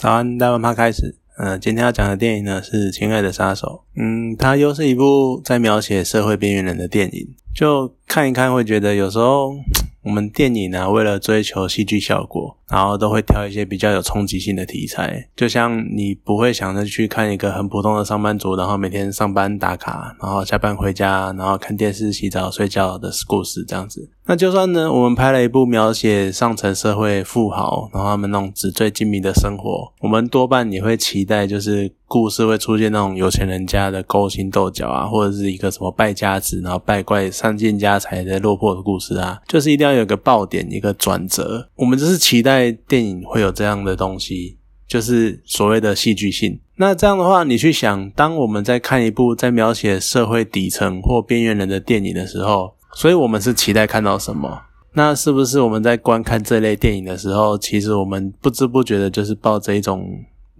早安，大问趴开始。呃，今天要讲的电影呢是《亲爱的杀手》。嗯，它又是一部在描写社会边缘人的电影。就看一看，会觉得有时候我们电影呢，为了追求戏剧效果，然后都会挑一些比较有冲击性的题材。就像你不会想着去看一个很普通的上班族，然后每天上班打卡，然后下班回家，然后看电视、洗澡、睡觉的故事这样子。那就算呢，我们拍了一部描写上层社会富豪，然后他们那种纸醉金迷的生活，我们多半也会期待，就是故事会出现那种有钱人家的勾心斗角啊，或者是一个什么败家子，然后败怪散尽家财的落魄的故事啊，就是一定要有个爆点，一个转折。我们就是期待电影会有这样的东西，就是所谓的戏剧性。那这样的话，你去想，当我们在看一部在描写社会底层或边缘人的电影的时候，所以我们是期待看到什么？那是不是我们在观看这类电影的时候，其实我们不知不觉的，就是抱着一种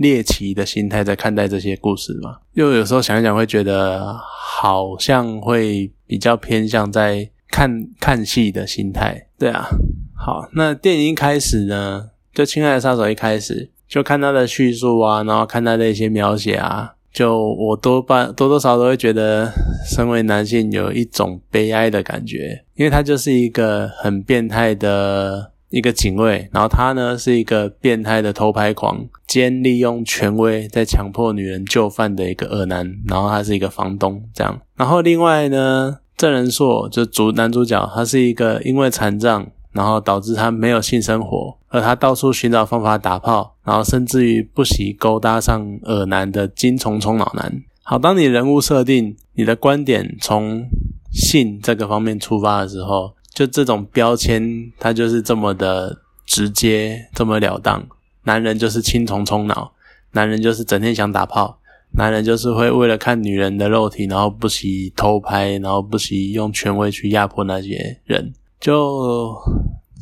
猎奇的心态在看待这些故事嘛？又有时候想一想，会觉得好像会比较偏向在看看戏的心态。对啊，好，那电影一开始呢，就《亲爱的杀手》一开始就看他的叙述啊，然后看他的一些描写啊。就我多半多多少少都会觉得，身为男性有一种悲哀的感觉，因为他就是一个很变态的一个警卫，然后他呢是一个变态的偷拍狂，兼利用权威在强迫女人就范的一个恶男，然后他是一个房东这样，然后另外呢，郑仁硕就主男主角，他是一个因为残障。然后导致他没有性生活，而他到处寻找方法打炮，然后甚至于不惜勾搭上恶男的金虫虫脑男。好，当你人物设定你的观点从性这个方面出发的时候，就这种标签它就是这么的直接，这么了当。男人就是青虫冲脑，男人就是整天想打炮，男人就是会为了看女人的肉体，然后不惜偷拍，然后不惜用权威去压迫那些人。就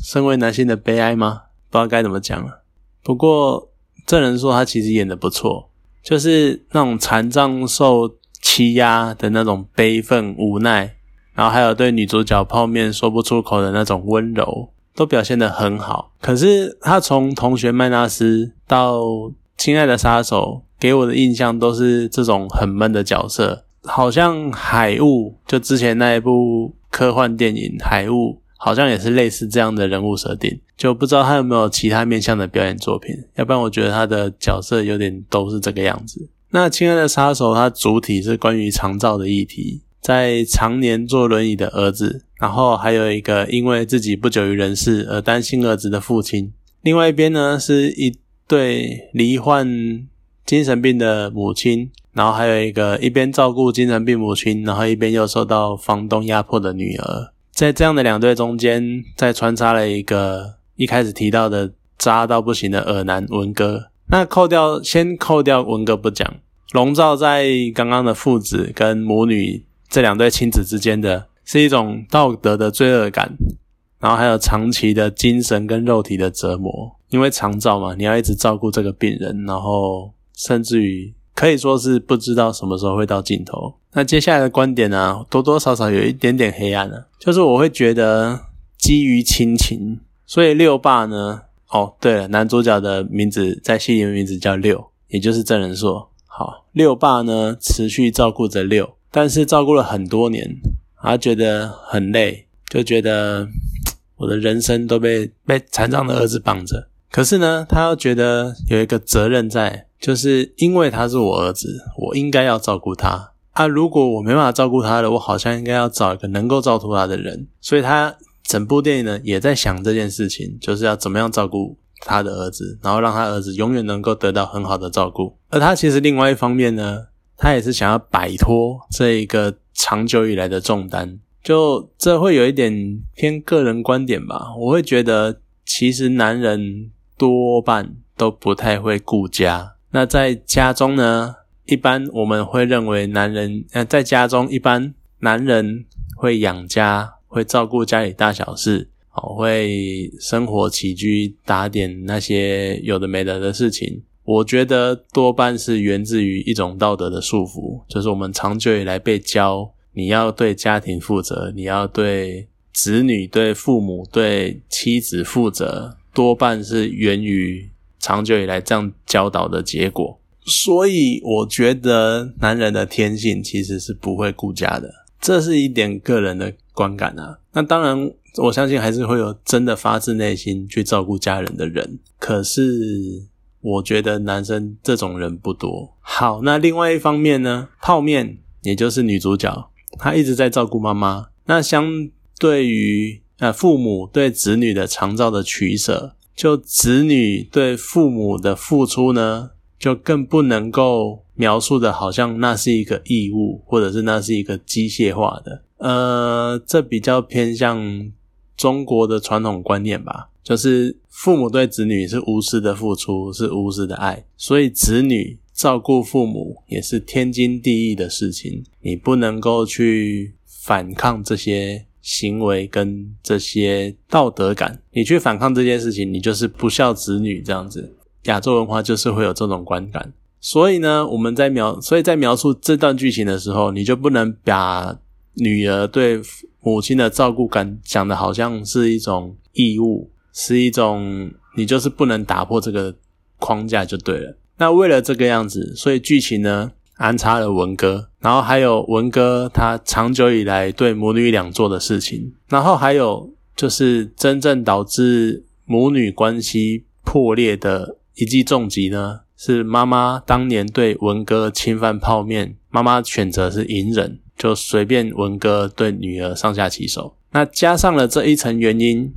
身为男性的悲哀吗？不知道该怎么讲了。不过证人说他其实演的不错，就是那种残障受欺压的那种悲愤无奈，然后还有对女主角泡面说不出口的那种温柔，都表现的很好。可是他从同学麦纳斯到亲爱的杀手，给我的印象都是这种很闷的角色，好像海雾就之前那一部科幻电影海雾。好像也是类似这样的人物设定，就不知道他有没有其他面向的表演作品。要不然我觉得他的角色有点都是这个样子。那《亲爱的杀手》它主体是关于长照的议题，在常年坐轮椅的儿子，然后还有一个因为自己不久于人世而担心儿子的父亲。另外一边呢是一对罹患精神病的母亲，然后还有一个一边照顾精神病母亲，然后一边又受到房东压迫的女儿。在这样的两队中间，再穿插了一个一开始提到的渣到不行的耳男文哥。那扣掉，先扣掉文哥不讲，笼罩在刚刚的父子跟母女这两对亲子之间的是一种道德的罪恶感，然后还有长期的精神跟肉体的折磨。因为长照嘛，你要一直照顾这个病人，然后甚至于。可以说是不知道什么时候会到尽头。那接下来的观点呢，多多少少有一点点黑暗了。就是我会觉得基于亲情，所以六爸呢，哦，对了，男主角的名字在戏里面名字叫六，也就是真人说，好，六爸呢持续照顾着六，但是照顾了很多年，他觉得很累，就觉得 我的人生都被被残障的儿子绑着。可是呢，他又觉得有一个责任在。就是因为他是我儿子，我应该要照顾他。啊，如果我没办法照顾他了，我好像应该要找一个能够照顾他的人。所以他整部电影呢，也在想这件事情，就是要怎么样照顾他的儿子，然后让他儿子永远能够得到很好的照顾。而他其实另外一方面呢，他也是想要摆脱这一个长久以来的重担。就这会有一点偏个人观点吧，我会觉得其实男人多半都不太会顾家。那在家中呢，一般我们会认为男人，呃，在家中一般男人会养家，会照顾家里大小事，会生活起居，打点那些有的没的的事情。我觉得多半是源自于一种道德的束缚，就是我们长久以来被教，你要对家庭负责，你要对子女、对父母、对妻子负责，多半是源于。长久以来这样教导的结果。所以我觉得男人的天性其实是不会顾家的，这是一点个人的观感啊。那当然，我相信还是会有真的发自内心去照顾家人的人。可是，我觉得男生这种人不多。好，那另外一方面呢，泡面也就是女主角，她一直在照顾妈妈。那相对于呃父母对子女的长照的取舍，就子女对父母的付出呢？就更不能够描述的，好像那是一个义务，或者是那是一个机械化的。呃，这比较偏向中国的传统观念吧，就是父母对子女是无私的付出，是无私的爱，所以子女照顾父母也是天经地义的事情。你不能够去反抗这些行为跟这些道德感，你去反抗这件事情，你就是不孝子女这样子。亚洲文化就是会有这种观感，所以呢，我们在描，所以在描述这段剧情的时候，你就不能把女儿对母亲的照顾感讲的好像是一种义务，是一种你就是不能打破这个框架就对了。那为了这个样子，所以剧情呢安插了文哥，然后还有文哥他长久以来对母女俩做的事情，然后还有就是真正导致母女关系破裂的。一记重击呢，是妈妈当年对文哥侵犯泡面，妈妈选择是隐忍，就随便文哥对女儿上下其手。那加上了这一层原因，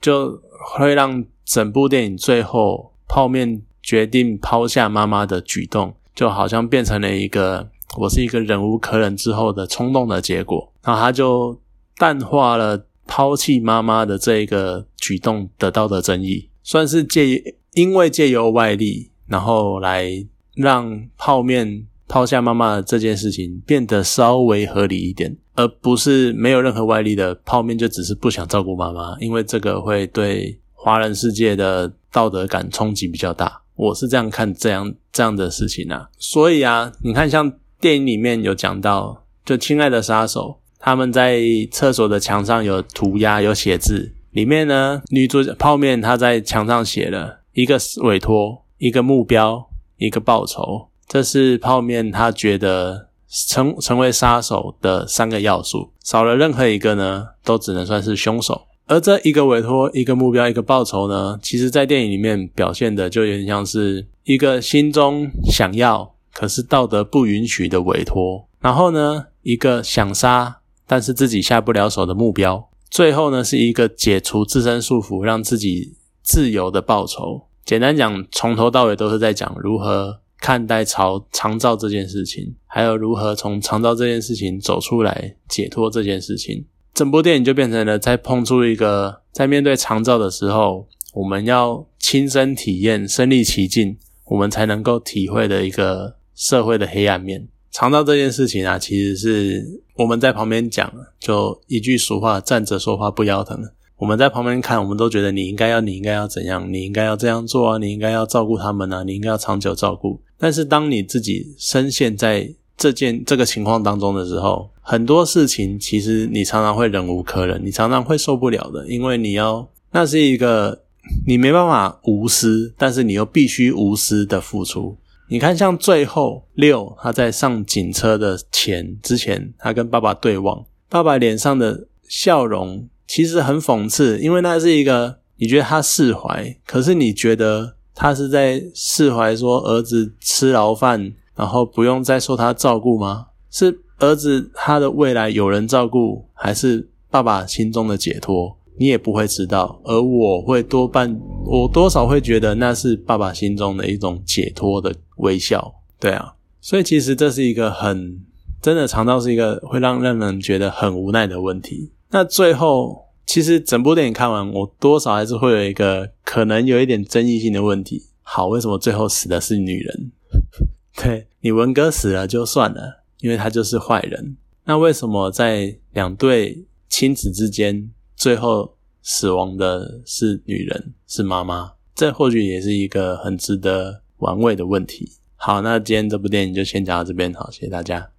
就会让整部电影最后泡面决定抛下妈妈的举动，就好像变成了一个我是一个忍无可忍之后的冲动的结果。然后他就淡化了抛弃妈妈的这一个举动得到的争议，算是借。因为借由外力，然后来让泡面抛下妈妈的这件事情变得稍微合理一点，而不是没有任何外力的泡面就只是不想照顾妈妈，因为这个会对华人世界的道德感冲击比较大。我是这样看这样这样的事情啊，所以啊，你看像电影里面有讲到，就亲爱的杀手他们在厕所的墙上有涂鸦有写字，里面呢女主角泡面她在墙上写了。一个委托，一个目标，一个报酬，这是泡面他觉得成成为杀手的三个要素，少了任何一个呢，都只能算是凶手。而这一个委托，一个目标，一个报酬呢，其实在电影里面表现的就有点像是一个心中想要，可是道德不允许的委托，然后呢，一个想杀但是自己下不了手的目标，最后呢，是一个解除自身束缚，让自己自由的报酬。简单讲，从头到尾都是在讲如何看待朝长照这件事情，还有如何从长照这件事情走出来，解脱这件事情。整部电影就变成了在碰出一个，在面对长照的时候，我们要亲身体验、身历其境，我们才能够体会的一个社会的黑暗面。长照这件事情啊，其实是我们在旁边讲，就一句俗话：站着说话不腰疼。我们在旁边看，我们都觉得你应该要，你应该要怎样，你应该要这样做啊，你应该要照顾他们啊，你应该要长久照顾。但是当你自己深陷在这件这个情况当中的时候，很多事情其实你常常会忍无可忍，你常常会受不了的，因为你要那是一个你没办法无私，但是你又必须无私的付出。你看，像最后六他在上警车的前之前，他跟爸爸对望，爸爸脸上的笑容。其实很讽刺，因为那是一个你觉得他释怀，可是你觉得他是在释怀，说儿子吃牢饭，然后不用再受他照顾吗？是儿子他的未来有人照顾，还是爸爸心中的解脱？你也不会知道。而我会多半，我多少会觉得那是爸爸心中的一种解脱的微笑。对啊，所以其实这是一个很真的，肠道是一个会让让人觉得很无奈的问题。那最后，其实整部电影看完，我多少还是会有一个可能有一点争议性的问题。好，为什么最后死的是女人？对你文哥死了就算了，因为他就是坏人。那为什么在两对亲子之间，最后死亡的是女人，是妈妈？这或许也是一个很值得玩味的问题。好，那今天这部电影就先讲到这边，好，谢谢大家。